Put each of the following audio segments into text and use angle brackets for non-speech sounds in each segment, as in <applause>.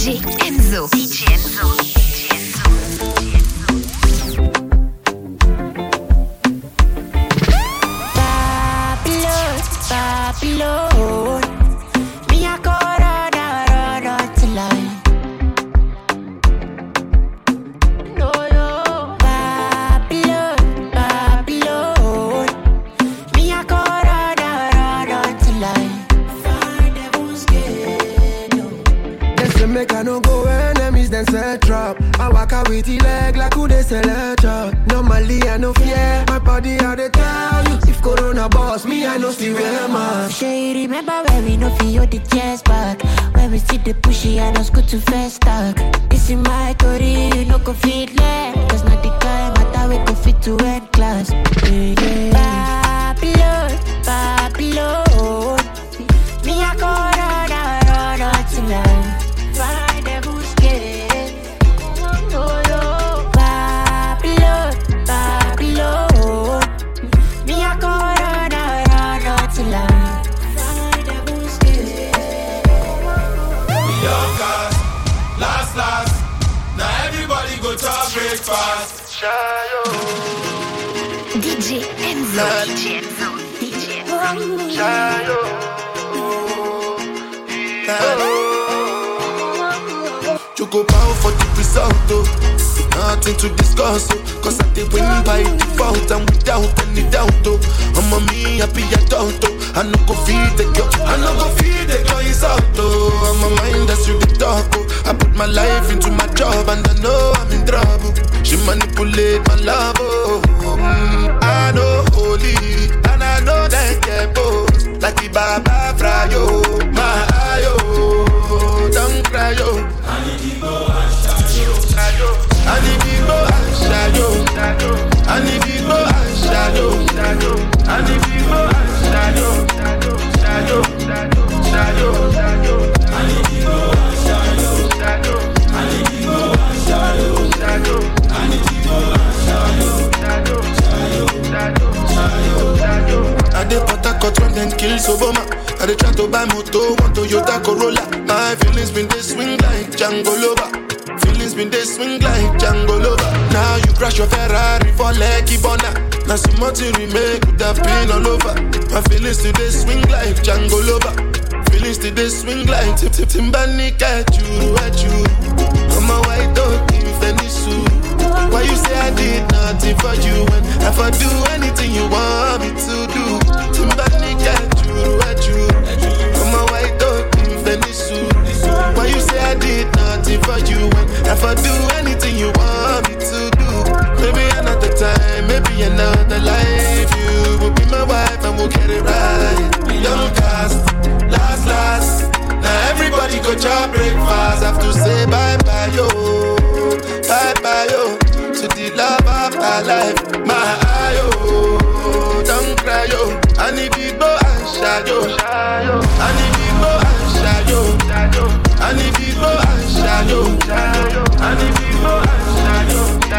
DJ Enzo. DJ Enzo. Babylon, Babylon. And us crash your Ferrari for Lekki Bona. Now some more to remake could have been all over. My feelings dey swing like Django Lover. Feelings dey swing like Tip Tip Timbani at you, at you. I'm a white dog in Venice. Why you say I did nothing for you when if I do anything you want me to do? Timbani at you, at you. I'm a white dog in Venice. Why you say I did nothing for you when if I do anything you want me to do? Maybe another life. You will be my wife and we'll get it right. Young cast, last, last. Now everybody go chop breakfast. Have to say bye bye yo, bye bye yo to the love of my life. My ayo, don't cry yo. I need you go and shadow. I need you go and shadow. I need you go and shadow. I need shadow. I you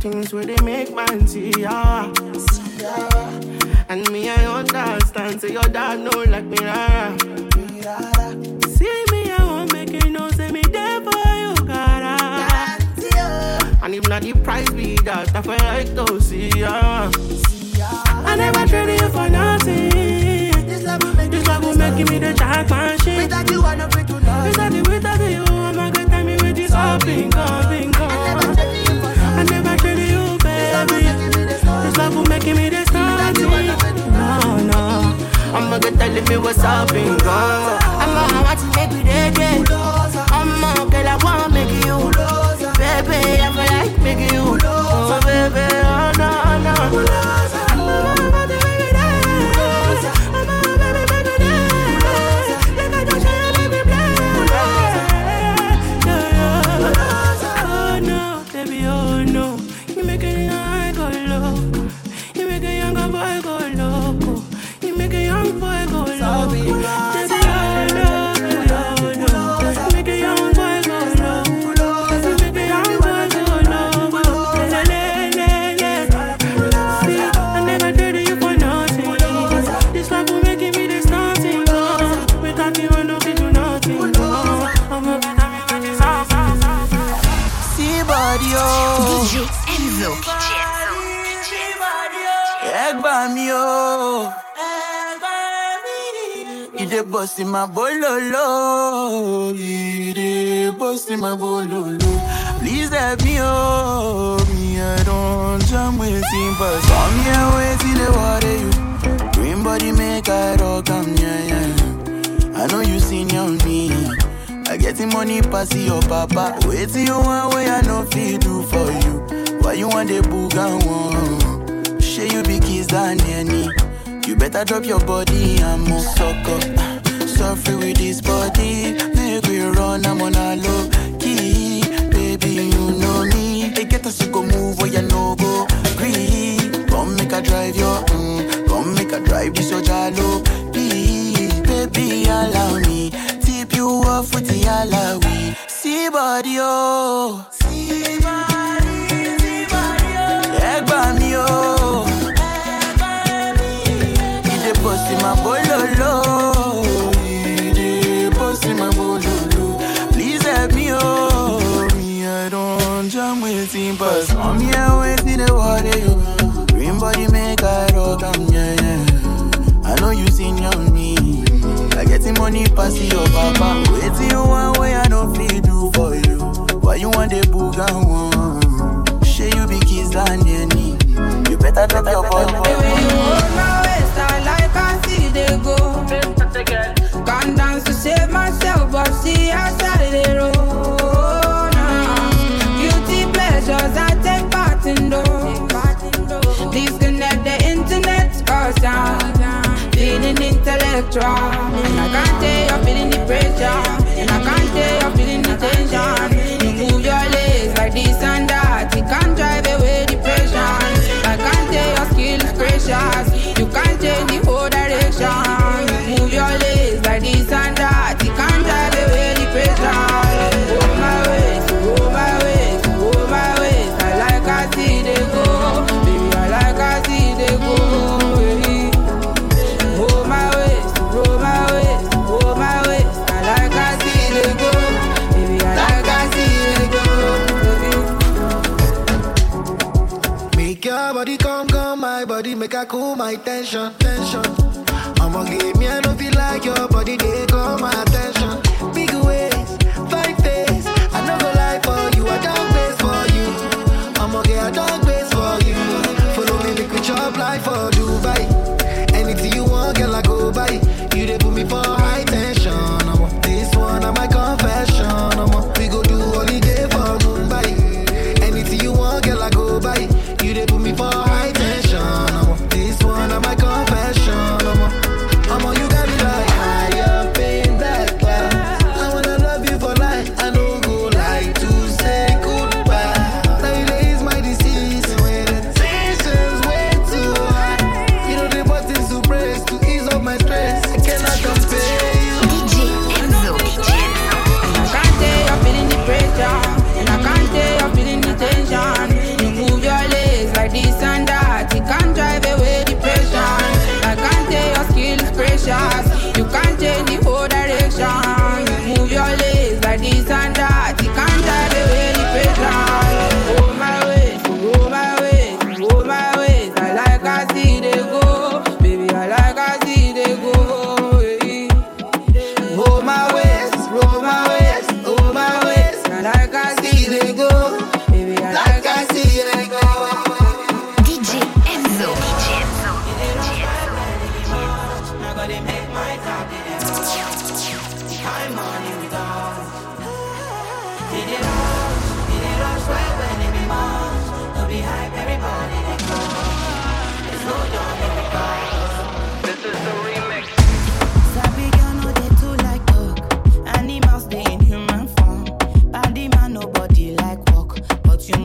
things where they make man see ya. And me, I understand. Say your dad know like me, rara. See me, I won't make you know. Say me there for you, cara. Ah. And if not the price be that, I feel like to see ya. I never traded you for nothing. This love will make, this love will make me the jackpot shit. Without you, I know free to know. Without you, without you, I'm not gonna tell me with this all bingo, bingo. This love will making me this happy. No, no. I'ma get that limit what's up and go. I'ma watch it every day, me girls. Feeling intellectual. And I can't tell you're feeling the pressure. And I can't tell you're feeling the tension. You move your legs like this and that. You can't drive away depression. I can't tell your skill is precious. You can't tell the. high tension, tension. I'ma give me, I don't feel like your body, they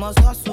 Mas aço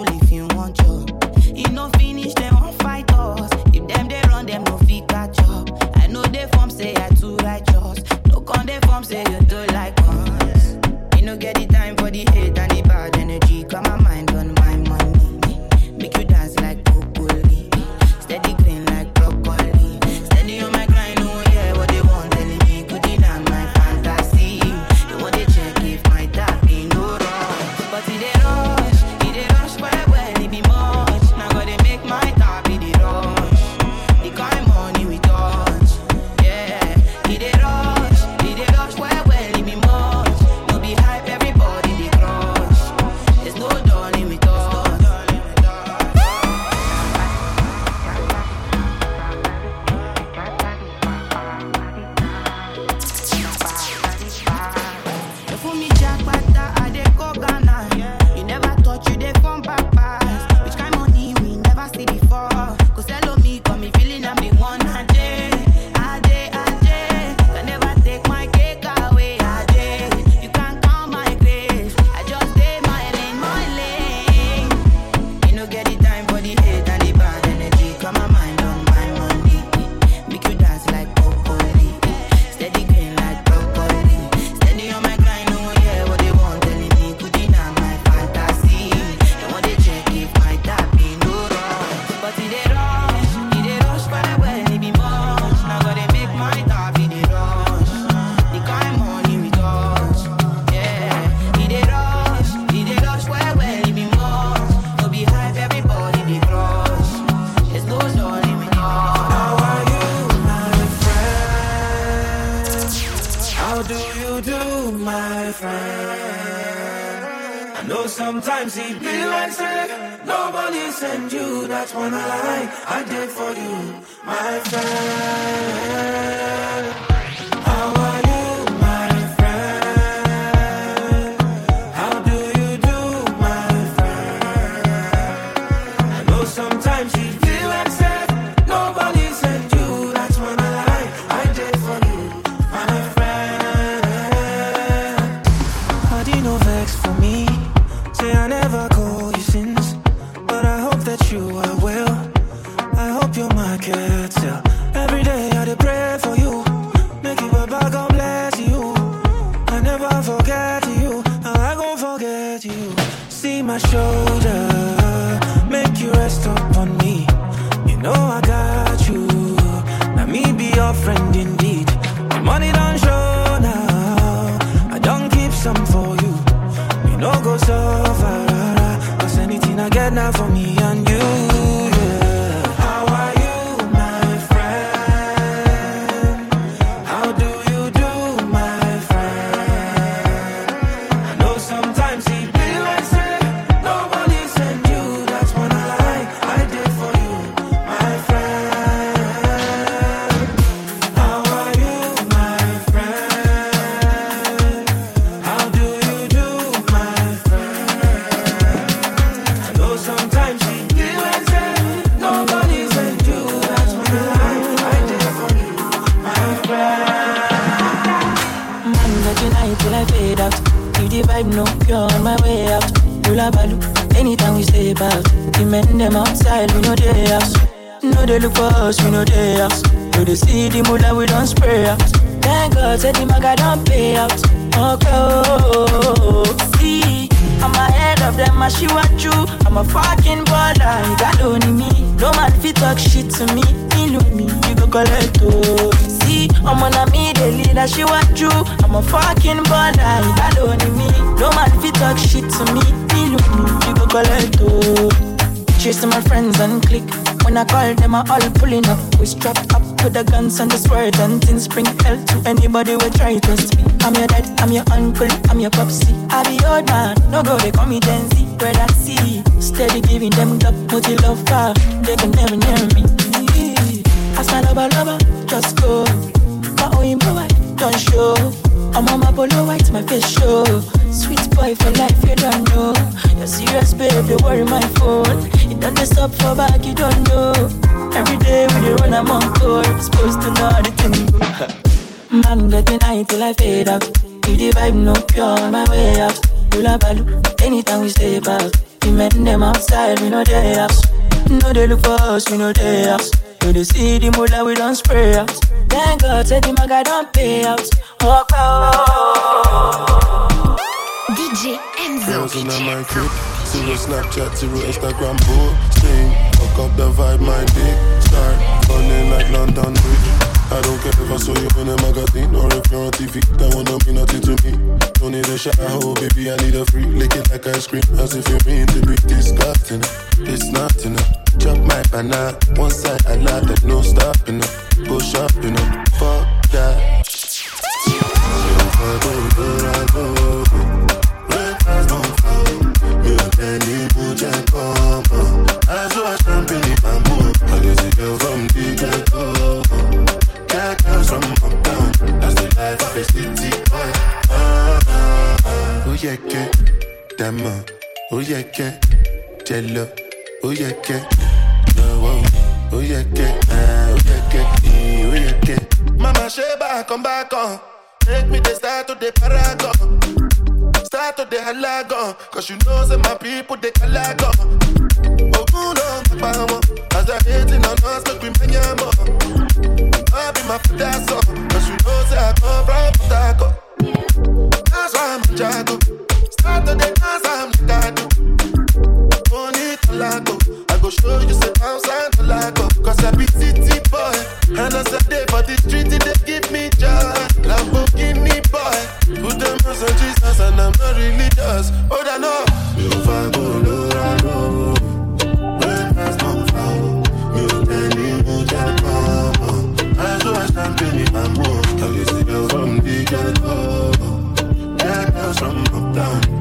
Every day I did pray for you. Make you bag God bless you. I never forget you. I gon' forget you. See my shoulder. Make you rest upon me. You know I got you. Now me be your friend indeed. The money don't show now. I don't keep some for you. You know go suffer. Cause anything I get now for me. and click. When I call them, I all pulling up. We strapped up to the guns and the squirt and things bring hell to anybody who try to speak. I'm your dad, I'm your uncle, I'm your popsy. I be old man, no go, they call me Gen Z, where I see. Steady giving them the multi love car, they can never near me. As my lover, lover, just go. My own boy, don't show. I'm on my polo white, my face show. Sweet boy for life, you don't know. You're serious, babe, they worry my phone. You don't just stop for back, you don't know. Every day when you run, I'm on court. Supposed to know the thing. Man, get the night till I fade out. You the vibe, no pure on my way out. You la balu, anytime we stay out. The men them outside, we know they house. No, they look for us, we know they house. No, they see the mood we don't spray out. Thank God, said the maga don't pay out. Oh, Walk out. DJ Enzo. Zero Snapchat, zero Instagram posting. Fuck up the vibe, my dick start running like London Bridge. I don't care if I saw you in a magazine or if you're on TV. That one don't mean nothing to me. Don't need a shower, oh baby, I need a free. Lick it like ice cream, as if you mean to be disgusting. It's not enough. Chop my banana, one side I like that, no stopping uh. up. Go shopping up, fuck that. Ó yẹ kẹ́ jẹ lọ. Ó yẹ kẹ́ lọ́wọ́. Ó yẹ kẹ́ ó yẹ kẹ́ ó yẹ kẹ́. Mama ṣe bákan bákan. Make me the start to the paragon. Start to the halagon. Cause you know say my people they calagon. Ogun no mapamo. As I hating on us, make we many more. I be my father son. Cause you know say I come from Potako. That's why I'm a jago. Start. I go show you say bounce and. Cause I be city boy. And as I day for the street, they give me joy. Lamborghini boy. Put them on Jesus and I'm not really does. Oh, I know. Ò fa Colorado. Breakfast don't follow. Mi ò tẹ́ni mú jẹ́ kọ́mọ. Aṣọ àṣàmpìlì máa mú. I get the girl from the ghetto. Get girls from uptown.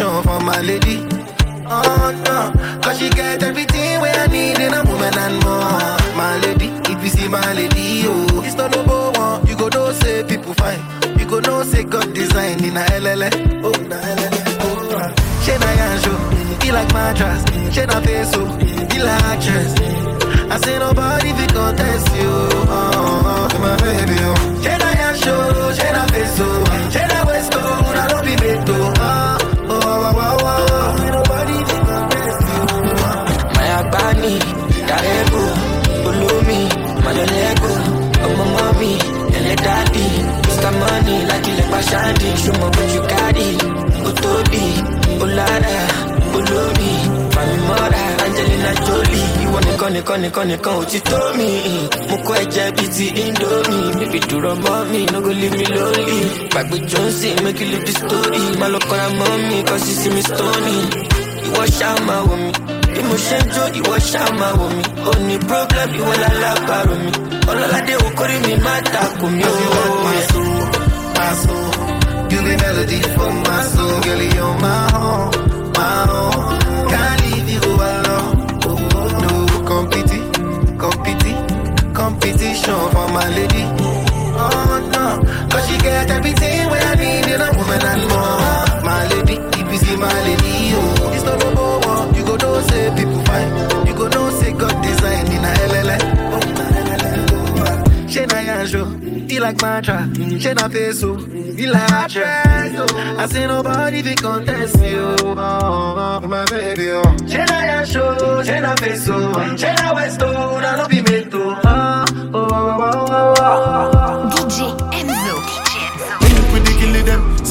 Competition for my lady. Oh no, cause she get everything where I need in a woman and more. My lady, if you see my lady, oh, it's not number one. You go know say people fine. You go know say God design in a LLA. Oh, na LLA. Oh, ah. she na yanjo, he like mattress. She na peso, he like actress. I say nobody fi contest you. Oh, oh, oh, my baby, pàṣáàdì, ṣùgbọ́n bójú káàdì, ó tóbi, ó lára, Angelina Jolie, ìwọ nìkan nìkan nìkan nìkan ò ti tó mi. Mo kọ́ ẹ̀jẹ̀ bíi ti Indomie, bíbí dúró mọ́ mi, leave me lonely. Gbàgbé Johnson, make you leave the story, má lọ kọ́ra mọ́ mi, kọ́ sí sí mi. Ìwọ wò mí bí mo ṣe ń jó ìwọ wò mí ó ní problem ìwọ lálábàárò mi ọlọ́ládé mi má mí want my soul. You be melody for my soul, girl. You're my own, my own. Can't leave you alone. Oh, no competi, competi, competition for my lady. Oh no, cause she get everything where I need in a woman and more. My lady, if you see my lady, he like mantra. Mm, she na peso, he like actress. Oh. I say nobody fi contest you, oh. oh, oh, my baby. Oh. She na yanjo, she na peso, she na westo, na no be meto. Oh, oh, oh, oh, oh, oh.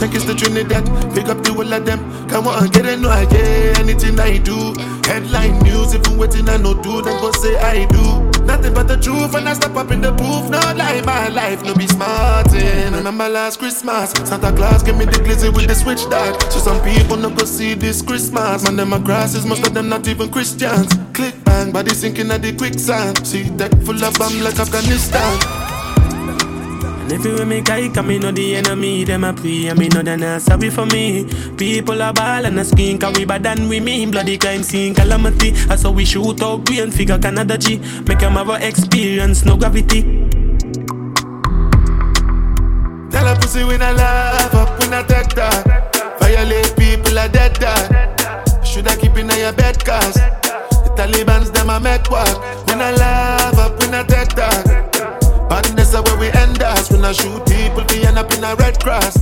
Seconds to Trinidad, pick up the whole of them. Come on, get it, no, I get anything I do. Headline news, if you waiting, I no do, then go say I do. Nothing but the truth, and I step up in the booth. No lie, my life, no be smarting. Remember last Christmas, Santa Claus gave me the glizzy with the switch dog. So some people no go see this Christmas. Man, them grasses, most of them not even Christians. Click bang, body sinking at the quicksand. See that full of bomb like Afghanistan. And everywhere me kike, I me know the enemy, them a pray, and me know they not sorry for me. People are ball and a skin, cause we bad than we mean. Bloody crime scene, calamity. I saw we shoot out green figure Canada G. Make them have a experience, no gravity. Tell a pussy we not love, up, we not take that. Violate people are dead that. Should I keep in your bed cause? The Taliban's them a make work. We not love, up, we not take that. Badness is where we end us. When I shoot people, we end up in a red cross.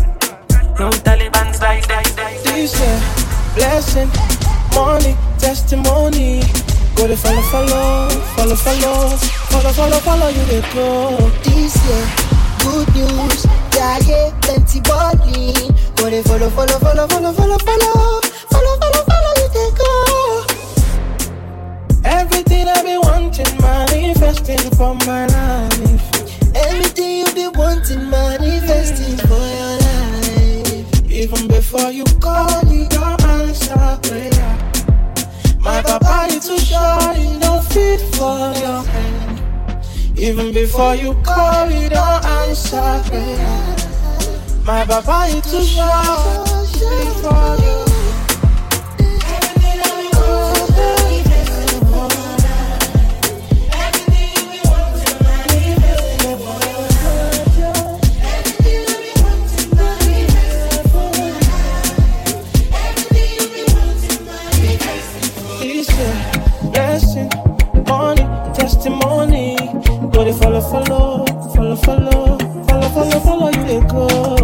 No Taliban's like die, die. These blessing, money, testimony. Go to follow, follow, follow, follow, follow, follow, follow you they go. This year, good news, yeah, yeah, plenty body. Go to follow, follow, follow, follow, follow, follow, follow, follow, follow you they go. Everything I've been wanting, manifesting for my life. Everything you be wanting, manifesting for your life. Even before you call me, your answer prayer. My papa, you too short, you don't fit for your hand. Even before you call, you don't answer prayer. My papa, you too short, fit for your follow, follow, follow, follow, follow, follow you they go.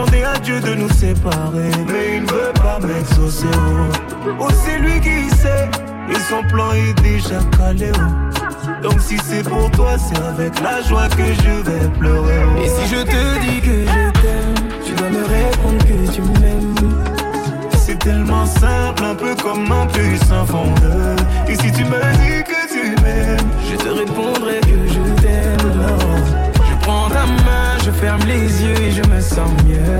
Demandé à Dieu de nous séparer, mais il ne veut pas m'exaucer, oh. Oh, c'est lui qui sait, et son plan est déjà calé, oh. Donc si c'est pour toi, c'est avec la joie que je vais pleurer. oh. Et si je te dis que je t'aime, tu dois me répondre que tu m'aimes. C'est tellement simple, un peu comme un puissant fondeur. Et si tu me dis que tu m'aimes, je te répondrai que je t'aime. Je prends ta main, je ferme les yeux et je me sens mieux.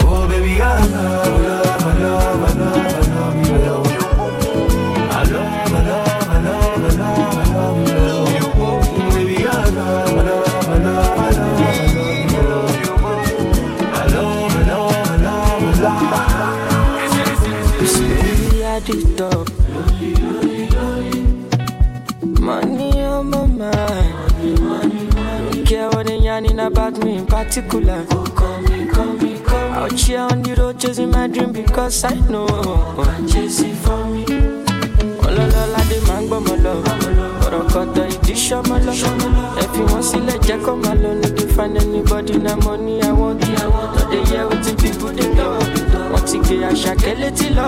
Oh baby, I love, love, I love, I love, I love you. love. In particular. Call me, call me, call me. Out here on the road chasing my dream because I know. Chasing for me. Ọlọ́lọ́lá dé máa ń gbọ́ mọ́ lọ. Ọ̀rọ̀ kọ̀tọ̀ ìdí ṣọ́mọ́ lọ. Ẹ fi wọ́n sílẹ̀ jẹ́ kó máa lọ. No dey find anybody na money I want. No dey hear wetin people dey talk. Wọ́n ti gbé àṣàkẹ́ létí lọ.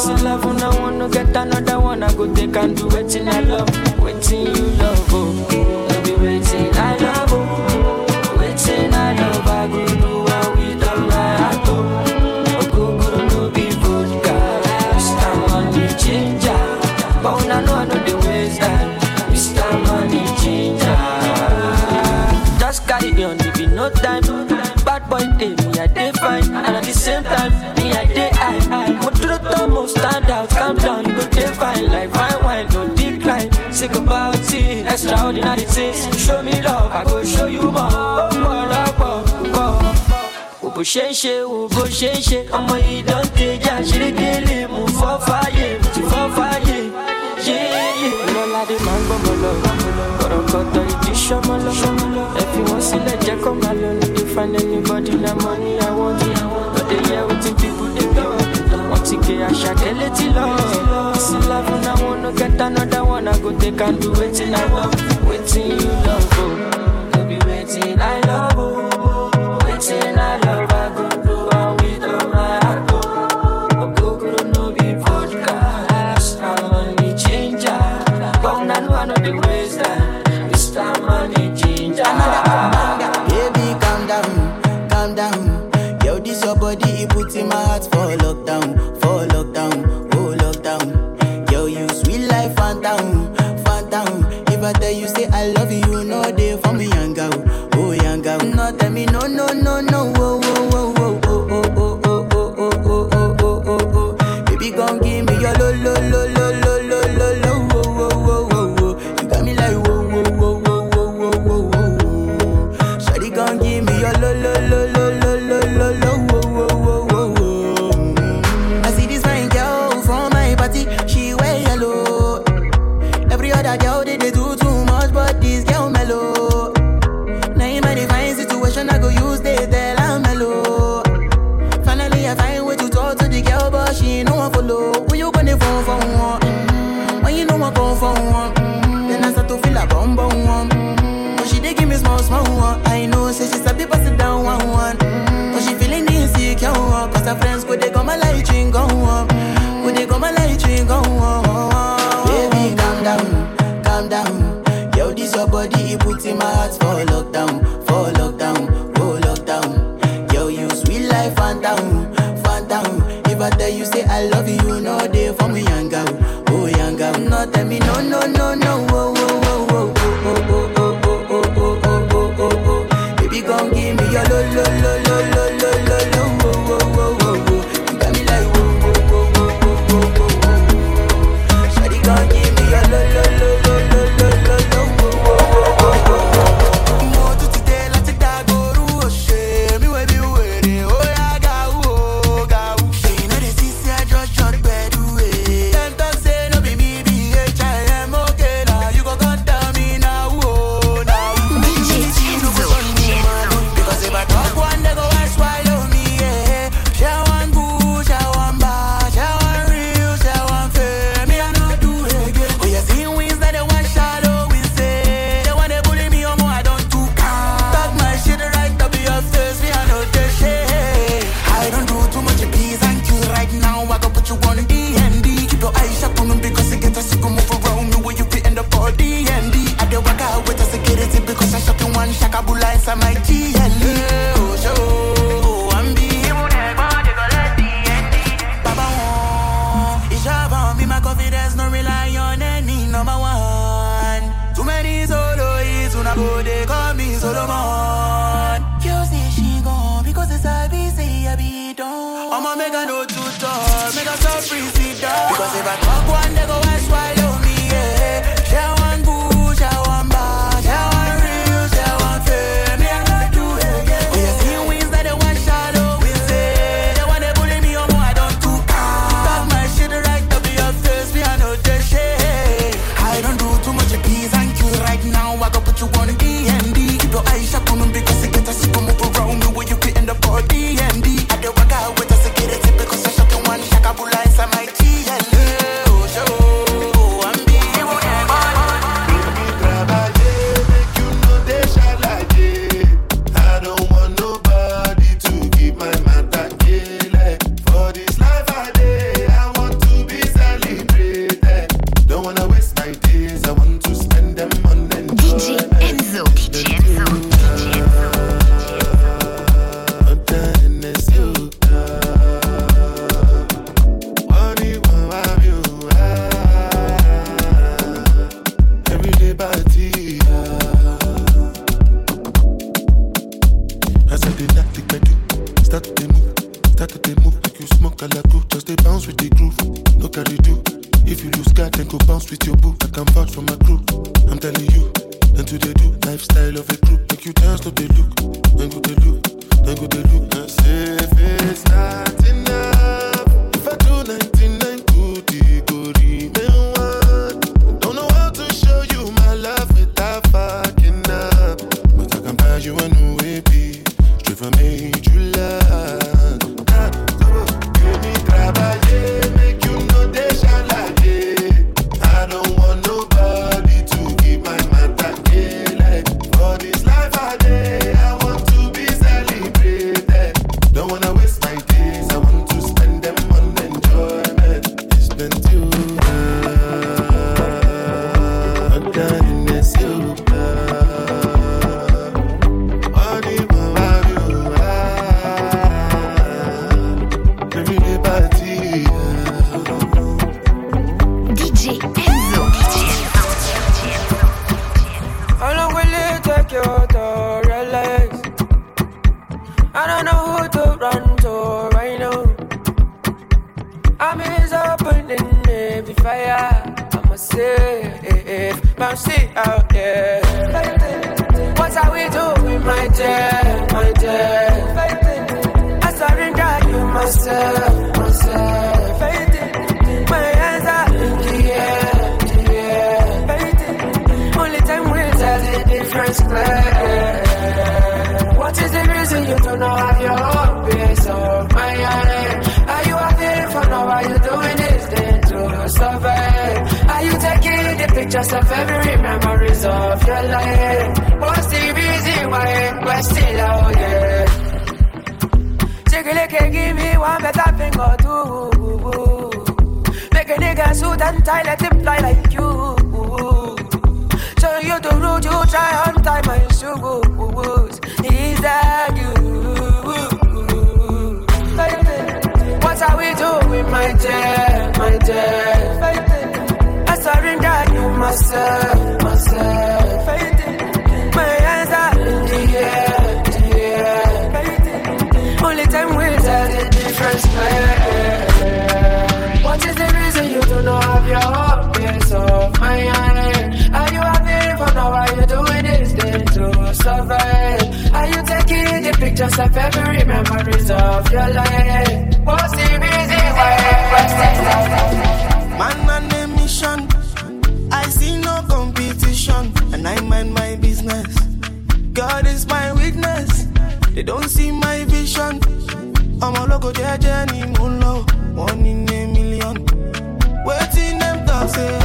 Sí love na one no get another one. I go take and do wetin I love. Wetin you love o. I fine, and at the same time, me I dey high. high. Mo dúró tán, mo stand out, calm down, go dey fine like fine wine, no decline. Sick about it, extraordinary things. Show me love, I go show you more. Oh, more, more, more. Wo bó ṣe ń ṣe, wo bó ṣe ń ṣe, ọmọ yìí dán tẹjà ṣerékélé, mo fọ́ fàyè, ti fọ́ fàyè. Yéyé. Lọ́ládé máa ń gbọ́mọ lọ, ọ̀rọ̀ kọ̀tọ̀ ìdí ṣọmọ lọ. Ẹ fi wọ́n sílẹ̀ jẹ́ kó máa find anybody na money I want. But they hear what the people they talk. Want to get a shakele till love. This love when I wanna get another one. I go take and do it till I love. Waiting you love. see out there. What are we doing, my dear, my dear? I surrender you myself. just a favorite memories of your life. What's the reason why we're still out here? Jiggly can give me one better thing or two. Make a nigga suit and tie, let him fly like you. Show you the road you try, untie my shoes. Is that you? What are we doing, my dear? myself, myself. My hands are in the air, in the air. Only time will tell the difference. Play. What is the reason you do not have your heart piece of my? Are you happy for now? Are you doing this thing to survive? Are you taking the pictures of every memories of your life? What's the reason why? don't see my vision. I'm a logo, JJ, ni one in a million. Waiting them talk say. Eh?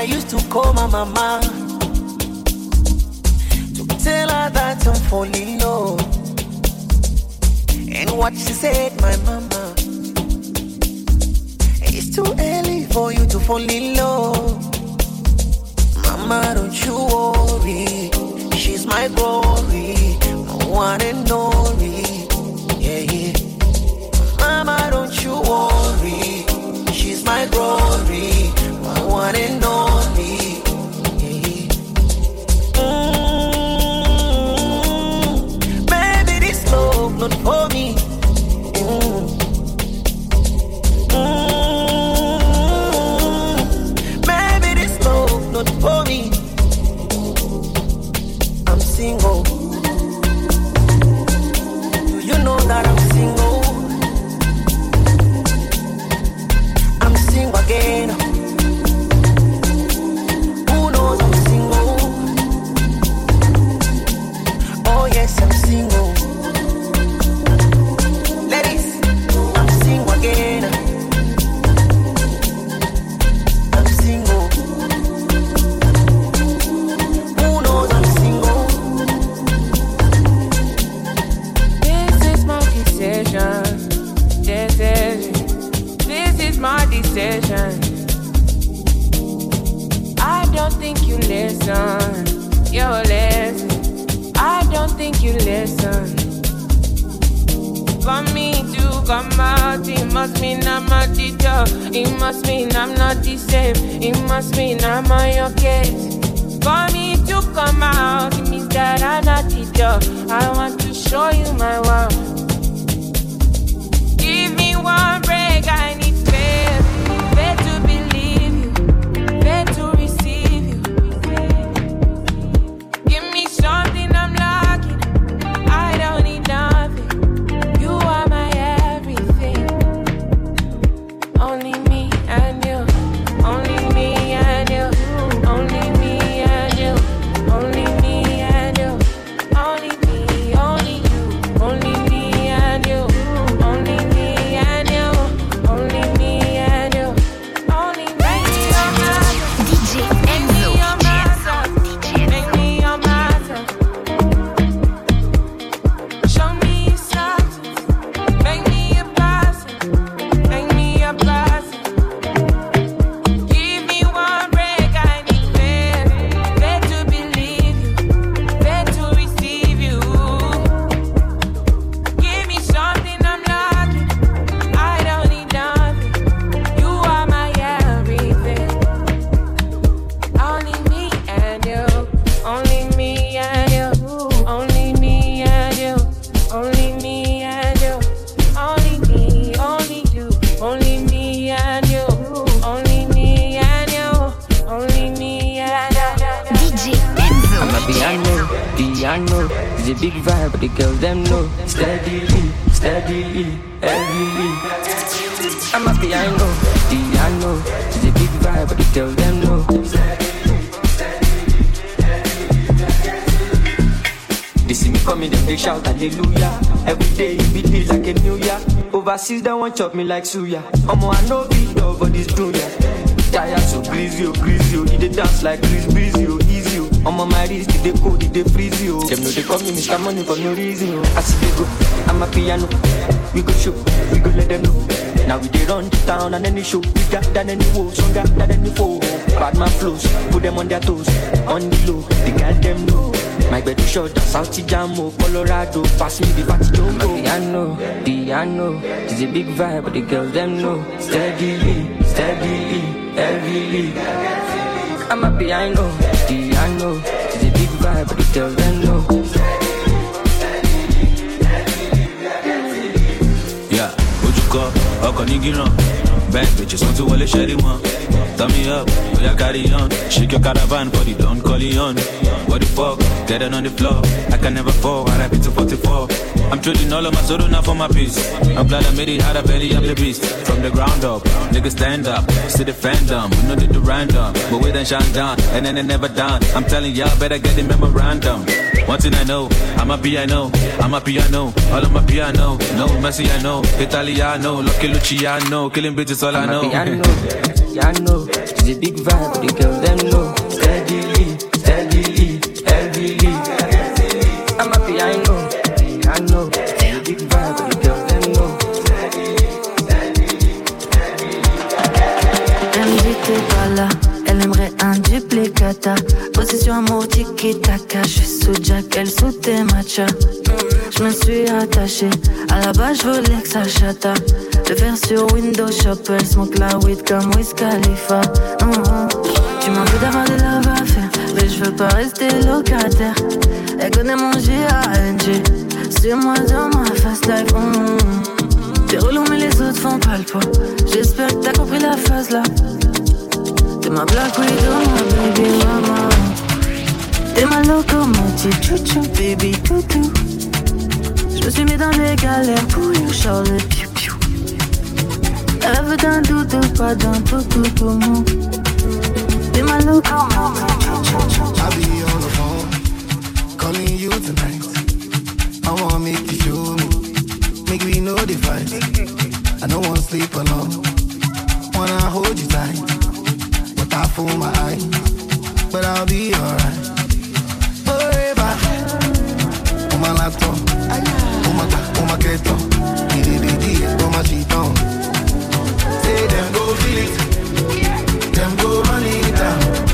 I used to call my mama to tell her that I'm falling love. And what she said, my mama, it's too early for you to fall in love. Mama, don't you worry, she's my glory, my one and only. Yeah, yeah. Mama, don't you worry, she's my glory, my one and Pussies that want chop me like suya. Omo, I no beat dog, but this dunya. Tired so greasy, oh, greasy, oh. Did they dance like Chris Breezy, oh, easy, oh. Omo, my wrist, did they cold, did they freeze, oh. Them know they call me Mr. Money for no reason, oh. I see they go, I'm a piano. We go show, we go let them know. Now we dey run the town and any show we got, than any wolf, stronger than any foe. Bad man flows, put them on their toes, on the low. They got them know. My bed show the South Jamo, oh, Colorado, pass me the Vati Jogo. Piano, piano, it's a big vibe, but the girls them know. Steadily, steadily, heavily. I'm a piano, piano, it's a big vibe, but the girls them know. Yeah, would you call? How ojú kọ ọkọ̀ ní bitches want to sọ́tún the ṣẹ́rí one. Turn me up, oya carry on. Shake your caravan body, don't call it on. What the fuck? Get on the floor. I can never fall, I rap it to 44. I'm trading all of my sorrow now for my peace. I'm glad I made it out of belly, I'm the beast. From the ground up, niggas stand up, see the fandom. We know they do random, but we then shine down, and then they never done. I'm telling y'all, better get the memorandum. One thing I know, I'm a piano, I'm a piano, all of my piano. No Messi, I know, Italiano, Lucky Luciano, killing bitches all I I'm I know, <laughs> yeah, I know. It's big. Elle aimerait un duplicata. Possession amour tiki-taka, je suis sous Jack, elle sous tes matchas. Je me suis attaché, à la base je voulais que ça chata. Le faire sur Windows Shop, elle smoke la weed comme Wiz. Mhm. Tu m'en veux d'avoir des love à faire, mais je veux pas rester locataire. Elle connaît mon G.A.N.G, suis-moi dans ma fast life. mhm. T'es relou mais les autres font pas le poids J'espère que t'as compris la phase là T'es ma black widow, ma baby mama T'es ma locomotive, chouchou, baby toutou Je me suis mis dans les galères pour you, piou veut d'un doudou, pas d'un tout tout tout mou T'es ma locomotive, I'll be on the phone, calling you tonight. I wanna make you show me, make we know the fight. I don't wanna sleep alone, wanna hold you tight. But I fool my eyes, but I'll be alright. Forever, on my laptop, on my on my keto, on my sheet Say them go feel it, them go run it down.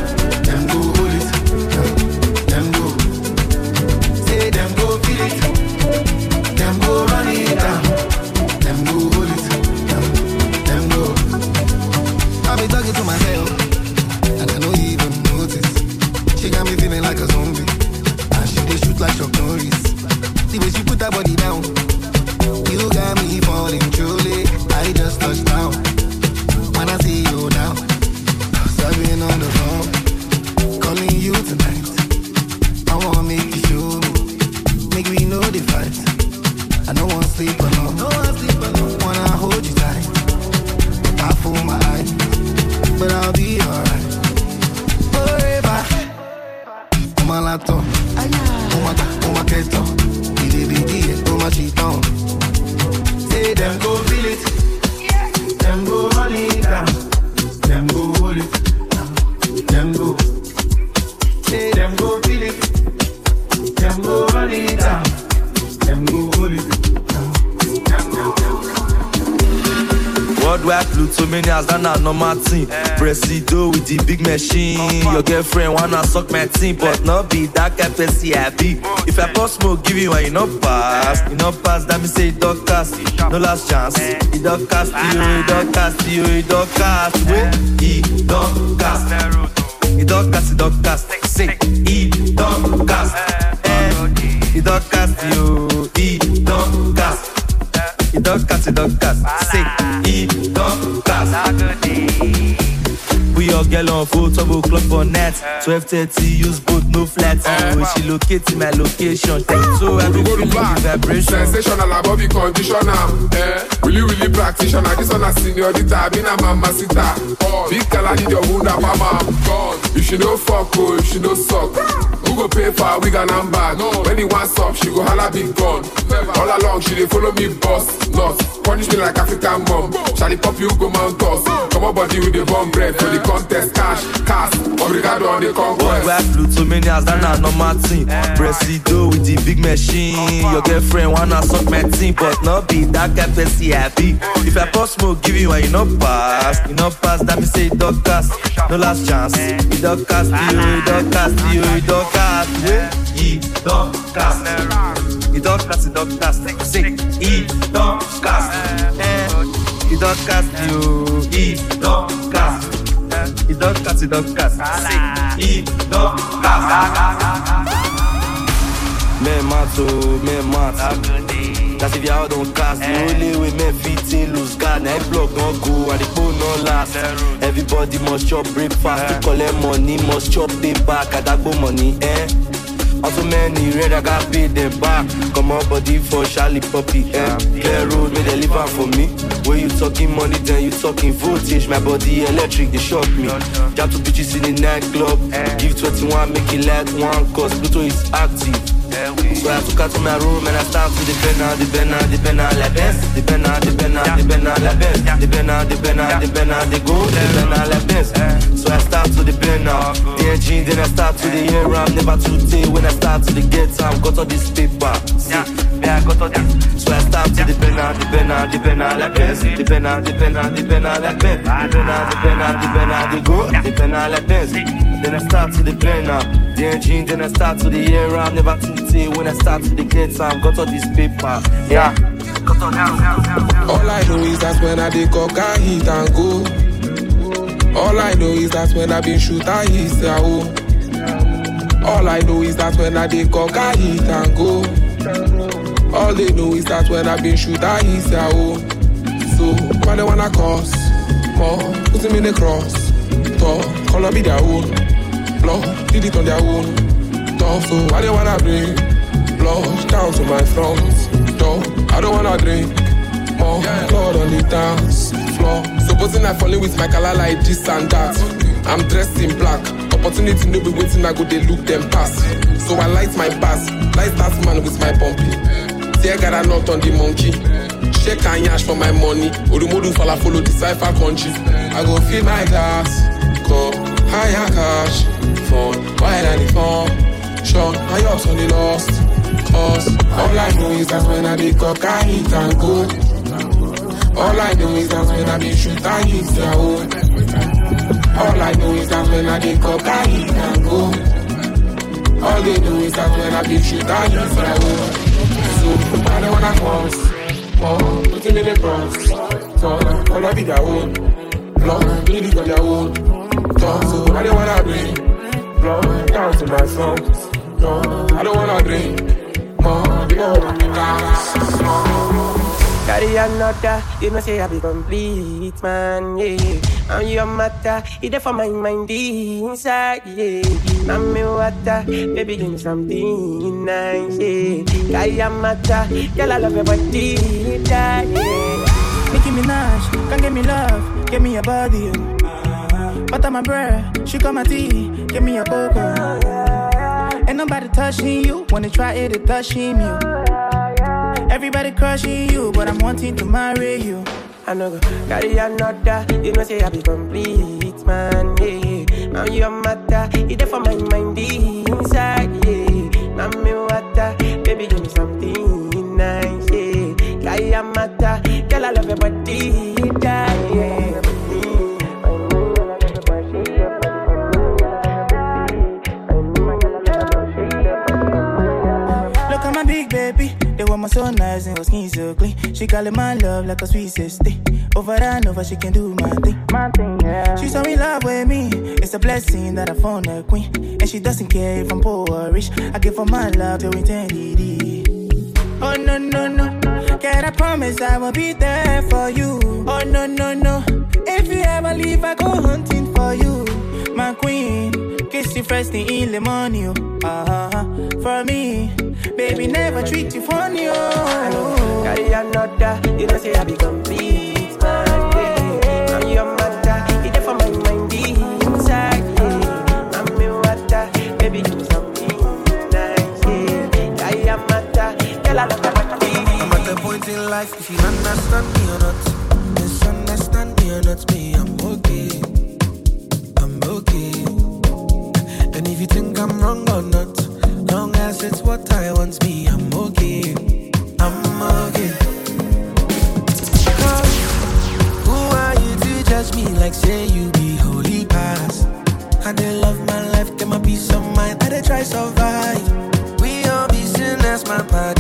Worldwide Plutomanias, that na normal thing. Presido with the big machine. Your girlfriend wanna suck my team, but not be that kind person I be. If I pass smoke, give you one, you no pass. You no pass, that me say it don't cast. No last chance. It don't cast you, it don't cast you, it don't cast. Wait, it don't cast. It don't cast, it don't cast. Say, it don't cast. It don't cast you, it don't cast. It don't cast, it don't cast. Say, it don't cast. We all get on full 12 o'clock for net. 12:30 use boat, no flat. Oh, she locate in my location. Thank you so every Go feeling to back. the vibration. Sensational above the conditioner. Eh? Really, really practitioner. This one a senorita, been a mamacita. Oh. Big color need your wound mama. God. You should know fuck, oh, you should know suck. Who go pay for a wig and handbag? No. When he wants up, she go holla big gun. All along, she dey follow me boss. Not punish me like African mom. Charlie pop you go mount us. Come on, body with the bomb bread for the contest. Cash, cash. Obrigado on the conquest. Worldwide Plutomanias, that na normal thing. Presido with the big machine. Your girlfriend wanna suck my team, but not be that kind person I be. If I pass smoke, give you one, you no pass. You no pass, that me say it don't cast. No last chance. It don't cast you, it don't cast you, it don't cast. Yeah, it don't cast. It don't cast, it don't cast. Say, it don't cast. Eh, He don't cast you. He don't cast. He don't cast. He don't cast. Say, he don't cast. Men mat oh, men mat. That's if y'all don't cast. The only way men fit in lose guard. Now block don't go and the phone no last. Everybody must chop breakfast to collect money. Must chop pay back. Adagbo money, eh? Also many red, I got paid them back. Come on, body for Shallipopi, eh? Clear road, may they live out for me. When you talking money, then you talking voltage. My body electric, they shock me. Jab to bitches in the nightclub. Give 21, make it like one, cause Pluto is active. So I took her to my room and I start to depend on, depend on, depend on la baisse. Depend on, depend on, depend on la baisse. Depend on, depend on, depend on the go. Depend on la baisse. So I start to the engine, then I start to the air. I'm never too day when I start to the get time. Got all this paper. See, yeah, I got all this. So I start to depend on, depend on, depend on la baisse. Depend on, depend on, depend on la baisse. Depend on, depend on, depend on the go. Depend on la baisse. Then I start to depend on the engine, then I start to the air. I'm never too day when I start to the get time. Got all this paper. Yeah. All I know is that when I dey coca hit and go. All I know is that when I been shoot I hit ya oh. All I know is that when I dey coca hit and go. All they know is that when I been shoot I hit ya oh. So why they wanna cause more? Put him in the cross. Talk, color be their own. Blood, did it on their own. Talk, so why they wanna bring blood down to my front door? I don't wanna drink more blood on the dance floor. Supposing I falling with my color like this and that. I'm dressed in black. Opportunity no be waiting, I go they look them pass. So I light my pass, light that man with my pumpy. Tear got a knot on the monkey. Check and yash for my money. Odumodu fala follow the cipher country. I go fill my glass, go higher cash, phone, and the phone. I the lost. Cause all I know is that when I dey cock, I hit and go. All I know is that when I dey shoot, I hit their own. All I know is that when I dey cock, I hit and go. All they know is that when I dey shoot, I hit their own. So I don't wanna cross. Oh, putting in the cross. So all I be their own. Bleed it on their own. So I don't wanna bring blood down to my songs. No, I don't wanna drink more. More dance, Carry another, you know say I be complete, man, yeah. I'm your matter, it for my mind inside, yeah. Now me water, baby give me something nice, yeah. Carry a matter, girl I love your body, yeah. Nicki Minaj, come give me love, give me your body. oh. Butter my bread, she got my tea, give me a cocoa. Ain't nobody touching you, wanna try it, it touching you. Everybody crushing you, but I'm wanting to marry you. I know go carry another, you know say I be complete, man, yeah. I'm your matter, it for my mind inside, yeah. Now me water, baby give me something nice, yeah. Carry a matter, girl I love your body, woman so nice and her skin so clean. She call it my love like a sweet sister. Over and over, she can do my thing. My thing, yeah. She's so in love with me. It's a blessing that I found a queen. And she doesn't care if I'm poor or rich. I give her my love to eternity. Oh no no no, can I promise I will be there for you? Oh no no no, if you ever leave, I go hunting for you, my queen. Kiss you first thing in the morning, oh. uh-huh. for me, baby never treat you funny. Oh. Carry another, you know say I be complete, man, yeah. I'm your matter, it there for my mind inside, yeah. I'm your water, baby give me something nice, yeah. Carry a matter, girl I love your body. I'm at the point in life, if you understand me or not, misunderstand me or not, me, I'm okay. I'm okay. Long as it's what I want, me, I'm okay. I'm okay. Cause who are you to judge me like say you be holy past? I dey love my life, get my peace of mind, I try survive. We all be sinners, my body,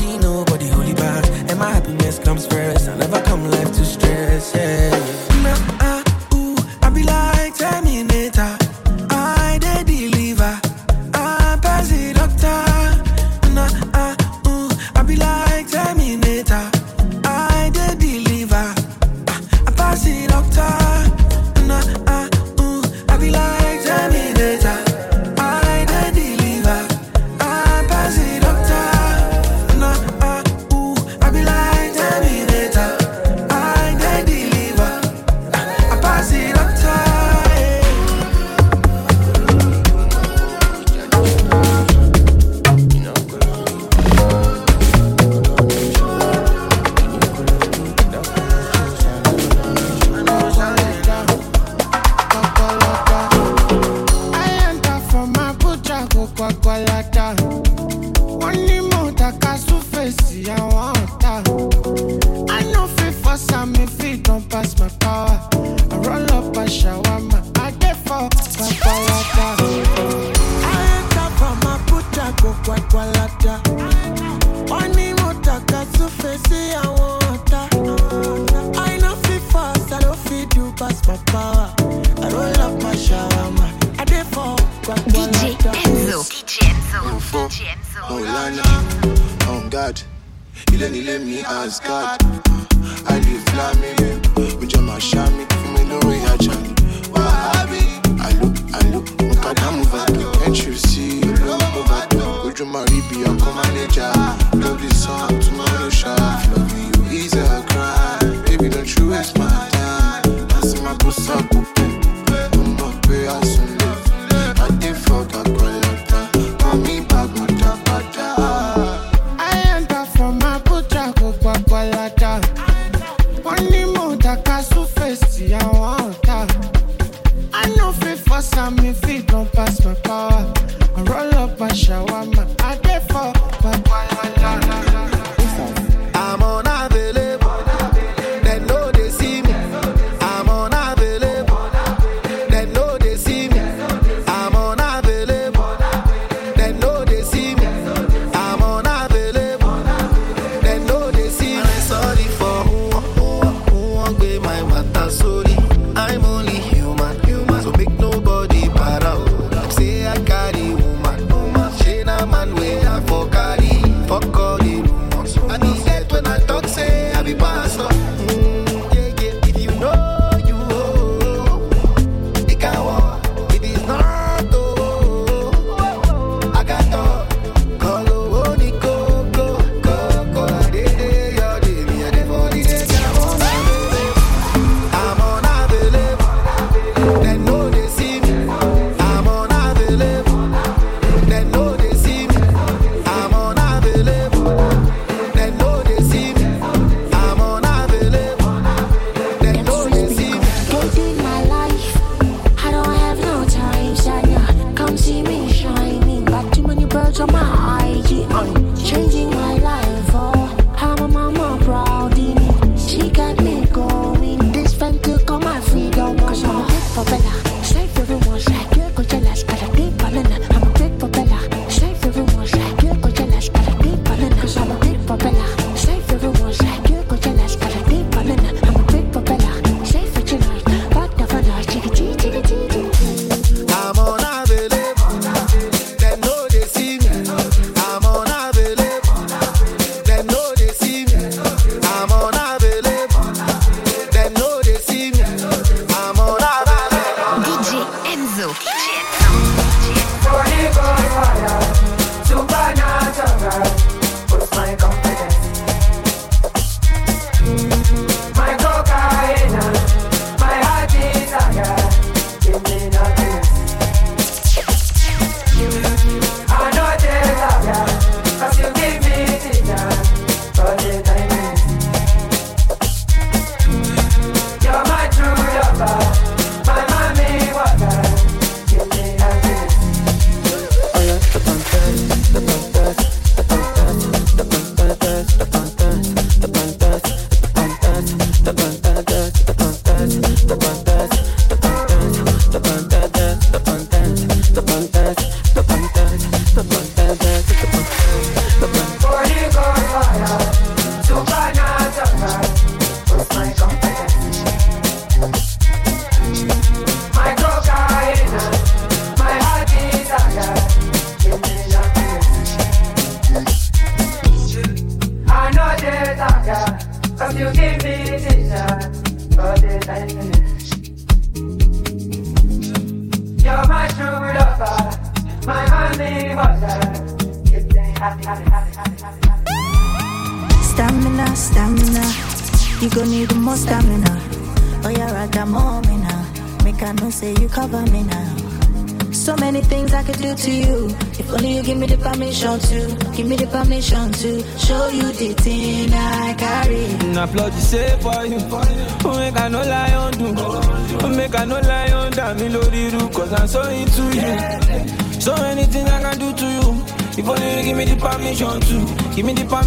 oh fuck, oh Lana, oh God, ilé nílé mi Asgard, I dey fly mi rẹ̀, ojú ọmọ àṣà mi fún mi lórí ajá mi, wàhábì, àlò àlò, mo kàdá move bàtà, can't you see you look over olówó mo bàtà, ojú máa rí bí ọkọ Love this song.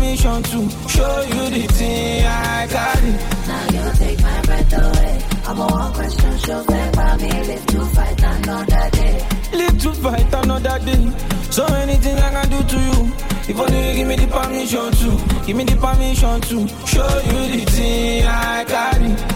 permission to show you the thing I got. Now you take my breath away. I'm a one question show back by me. Live to fight another day. Live to fight another day. So anything I can do to you. If only you give me the permission to, give me the permission to show you the thing I got.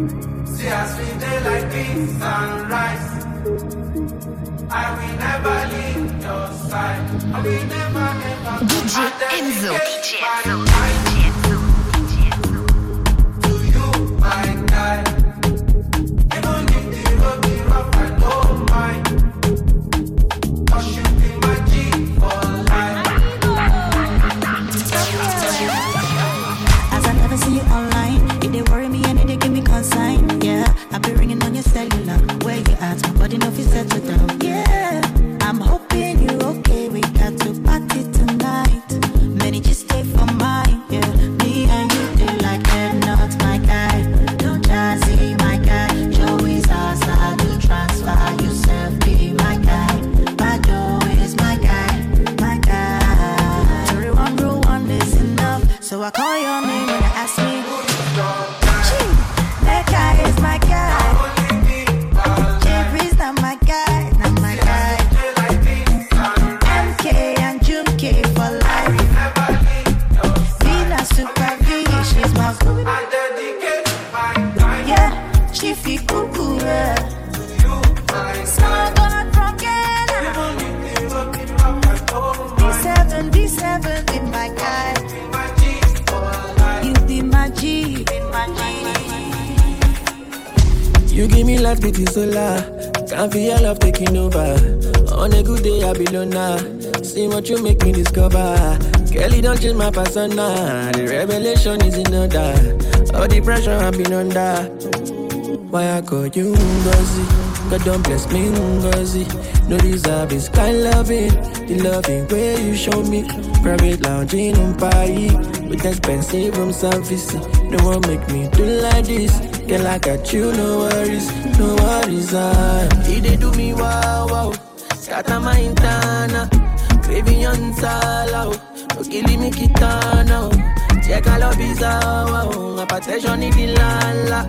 See as we day like this sunrise. I will never leave your side. I will never, never. DJ Enzo. DJ Enzo. My persona. The revelation is in order. All the pressure I've been under. Why I call you Ngozi? God don't bless me Ngozi. No deserve this kind loving. The loving way you show me. Private lounge in Umpai. With expensive room service. No one make me do like this. Girl, I got you, no worries, no worries. Ah, he they do me wow wow. Scatter my intana. Craving on sala. No killing me kitana. Check all of his wow. Hypertension in the lala.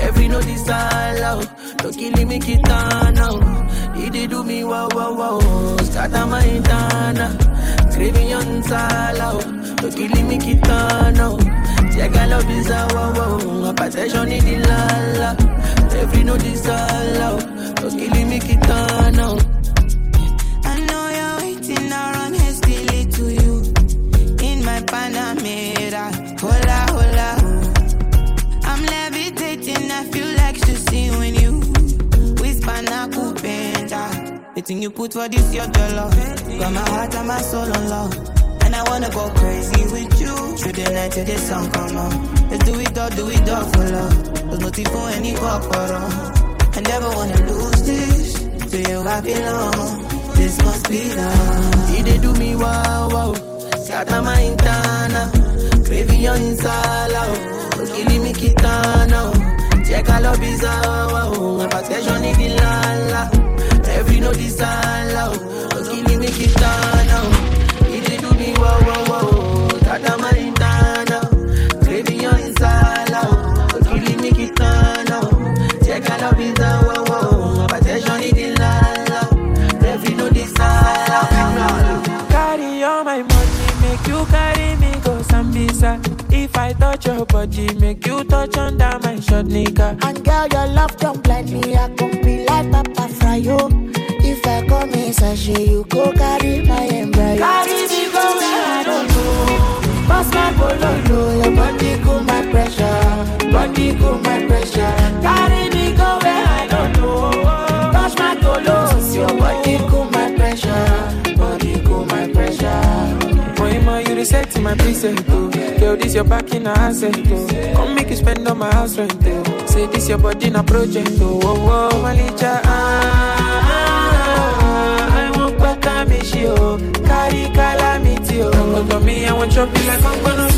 Every no disala. No killing me kitana. He they do me wow wow wow. Scatter my intana. Put for this your dollar. Got my heart and my soul on love. And I wanna go crazy with you. Through the night till the sun come on. Let's do it all, do it all for love. There's nothing for any corporal. I never wanna lose this. To you I belong. This must be love. He they do me wow wow. My intana. Craving on insala. Oh. No killing me kitana. Oh. Check all of his oh, wow. Hypertension in the lala. Every no disala. No killing me kitana. He they do me wow wow wow. No killing me kitana. Oh. Check all of his wow wow. Hypertension in the lala. Oh. Every no disala. Carry all my money, make you carry me go Sambisa. If I touch your body, make you touch under my short nigga. And girl, your love don't blind me. I can If I come in sachet, you go carry my embryo. Carry me go where I don't know. Pass my bololo, Your body cool my pressure. Body cool my pressure. carry me go where I don't know. Touch my tolos, Your body cool my pressure. You reset in my preset, oh. Girl, this your back in a asset, oh. Come make you spend on my house rent, oh. Say this your body na project, oh. Oh, oh, Malicha, ah, ah, ah, I want better me, she, oh. Carry calamity, oh. Come to me, I want chop you like I'm gonna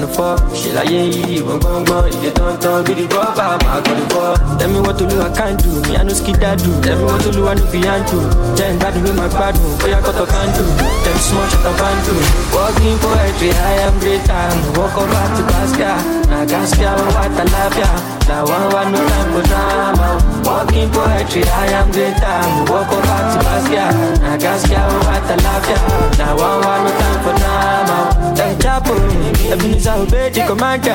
the fuck. She like, yeah, yeah, one bong bong, if they don't talk, be the rubber, God, the fuck. Tell me what to do, I can't do, me, I know skid that do. Tell me what to do, I know beyond to. Then bad with my bad move, boy, I got a can do. Them small shut up and do. Walking poetry, I am great time. Walk over to Gaskia, now Gaskia, what I love ya. Now one, one, no time for drama. Walking poetry, I am time. Walk over to Gaskia, now Gaskia, what love ya. Now one, one, no time for drama. Them chapo, Ebenezer obey the commander.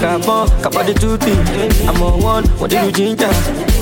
Capon, capa the things. I'm on one, what did you ginger?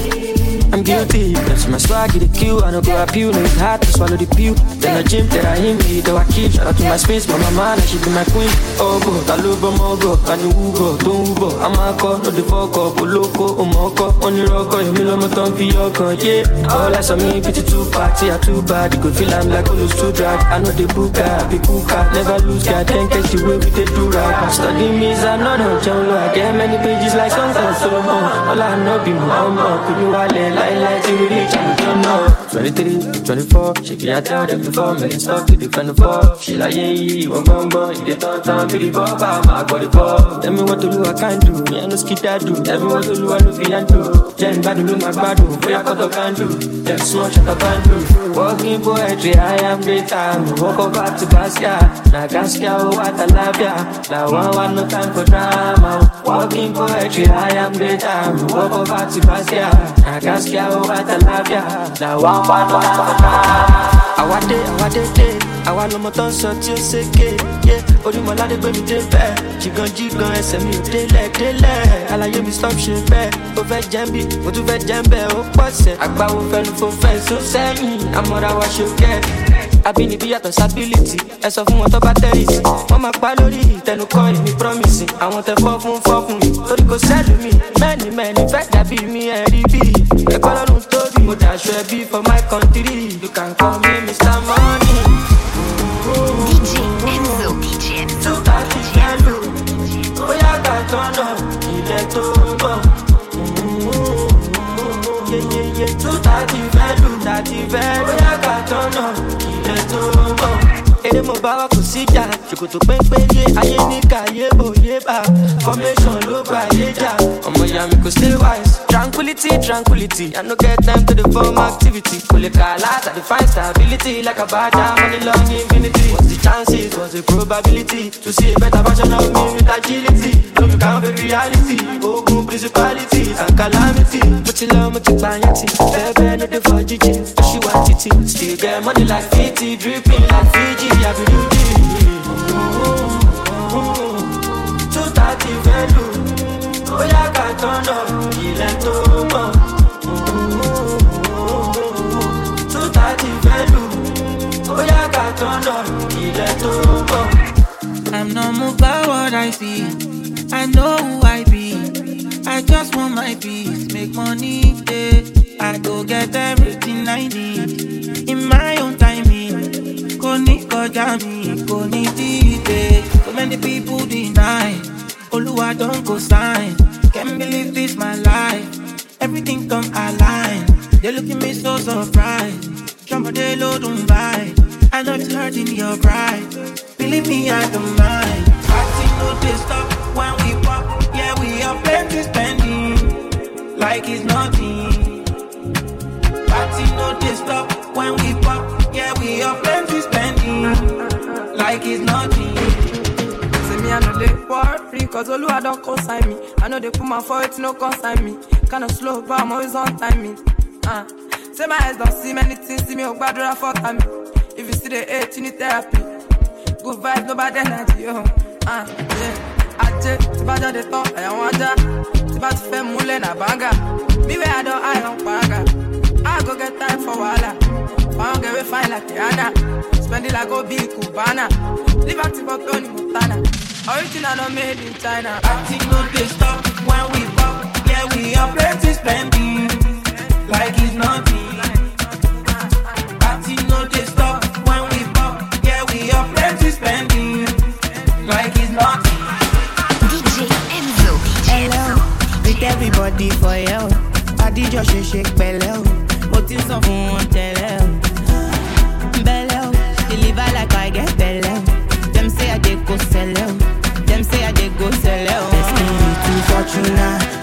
I'm guilty. That's my swag, the queue. I don't go you, no, it's hard to swallow the pew. Then I gym, then I him, me, though I keep. Shout out to my space, my mama, she be my queen. Oh, go, Taluba, Mogo, Kani Ugo, Tumbo, Amako, no the fuck up, Oloko, Omoko, Oniroko, Emilio, Moton, Fioko, yeah. All eyes on me, pity two party, I'm too bad. You could feel I'm like Olus too drag. I know the booker, be cooker, never lose, God, can't catch the way we did do right. Study me, I know, no, John, I get many pages like songs and so on. All I know be Muhammad, could you wallet, like, like, to I don't know. 23, 24, she can't tell them before me, stop to defend the fall. She like, yeah, yeah, one bum, you get on time, pretty bop, I'm a body ball. Tell me what to do, I can't do, me, I know skid that do. Tell me what to do, I know feel and do. Then bad do my bad do, boy, I cut up and do. Small shut up and do. Walking poetry, I am great time. Walk over to Baskia, now Gaskia, oh, what I love ya. Now one, one, no time for drama. Walking poetry, I am great time. Walk over to Baskia, now Gaskia, oh, what I love ya. Now one, one, no time for drama. Àwa dé, àwa dé dé, àwa lọmọ tó ń sọ tí ó ṣèké. Yé orímọ̀ládé gbé mi dé bẹ́ẹ̀. Jìgàn jìgàn ẹsẹ̀ mi ò délẹ̀ délẹ̀. Àlàyé mi stop ṣe bẹ́ẹ̀. Ó fẹ́ jẹ́ bí, mo tún fẹ́ jẹ́ bẹ́ẹ̀. Ó pọ̀ sẹ̀, àgbáwo fẹnu fò fẹ́ sún sẹ́yìn. Àmọ́ra wa ṣòkẹ́. Abínibí yàtọ̀ sábílìtì, ẹ sọ fún wọn tó bá tẹ̀rì sí. Wọ́n máa pa lórí ìtẹnukọ́ èmi promise. Àwọn tẹ fọ́ fún fọ́ fún mi, torí kò sẹ́lù mi. Mẹ́ni mẹ́ni fẹ́ dàbí mi ẹ̀ rí bí. Ẹ̀kọ́ lọ́run tóbi, mo dàṣọ ẹbí for my country. You can call me Mr. Money. DJ fẹ́lù, bóyá ká tọ́nà ilẹ̀ tó ń bọ̀. Eré mo bá síjà ṣòkòtò pépéyé ayé ní kàyé òye bá. Formation ló bá yé jà. Ọmọ ìyá mi kò stay wise. Tranquility tranquility. I no get time to dey form activity. Kò lè kà dey find stability. Like a bada money long infinity. What's the chances? What's the probability? To see a better version of me with agility. No be count the reality. Ogun principalities and calamity. Mo ti lọ mo ti pààyàn tí bẹ́ẹ̀ bẹ́ẹ̀ no dey for jíjí oṣù wa títí. Still get money like fifty dripping like fiji. Abirudi. I'm not moved by what I see. I know who I be. I just want my peace, make money. Yeah. I go get everything I need in my kọjá mi, kò ní. So many people deny. Oluwa don go sign. Can't believe this my life. Everything come align. They look at me so surprised. Somebody load on by. I know it's hurting your pride. Believe me, I don't mind. Party no dey stop when we pop. Yeah, we are plenty spending like it's nothing. Party no dey stop when we pop. Yeah, we are plenty like it's nothing. Say me, I know they worry, cause all who I don't consign me. I know they put my foot, no consign me. Kinda slow, but I'm always on timing. Uh. Say my eyes don't see many things, see me, oh, bad for time. If you see the hate, you need therapy. Good vibes, no bad energy, yo. Uh, yeah. Ajé, tí bá jáde tán, ẹ̀yà wọn ajá. Tí bá ti fẹ́ múlẹ̀ nà. Me where I don't eye on paraga. I go get time for wahala. Found get we fine like Rihanna. Spend it like go big Cubana. Liberty for Tony Montana. Original not made in China. Party no dey stop when we pop. Yeah, we are plenty spending like it's nothing. Party no dey stop when we pop. Yeah, we are plenty spending like it's nothing. DJ Enzo. Hello, with everybody for you. Adijọ́ ṣe ṣe pẹ̀lẹ́ o, mo to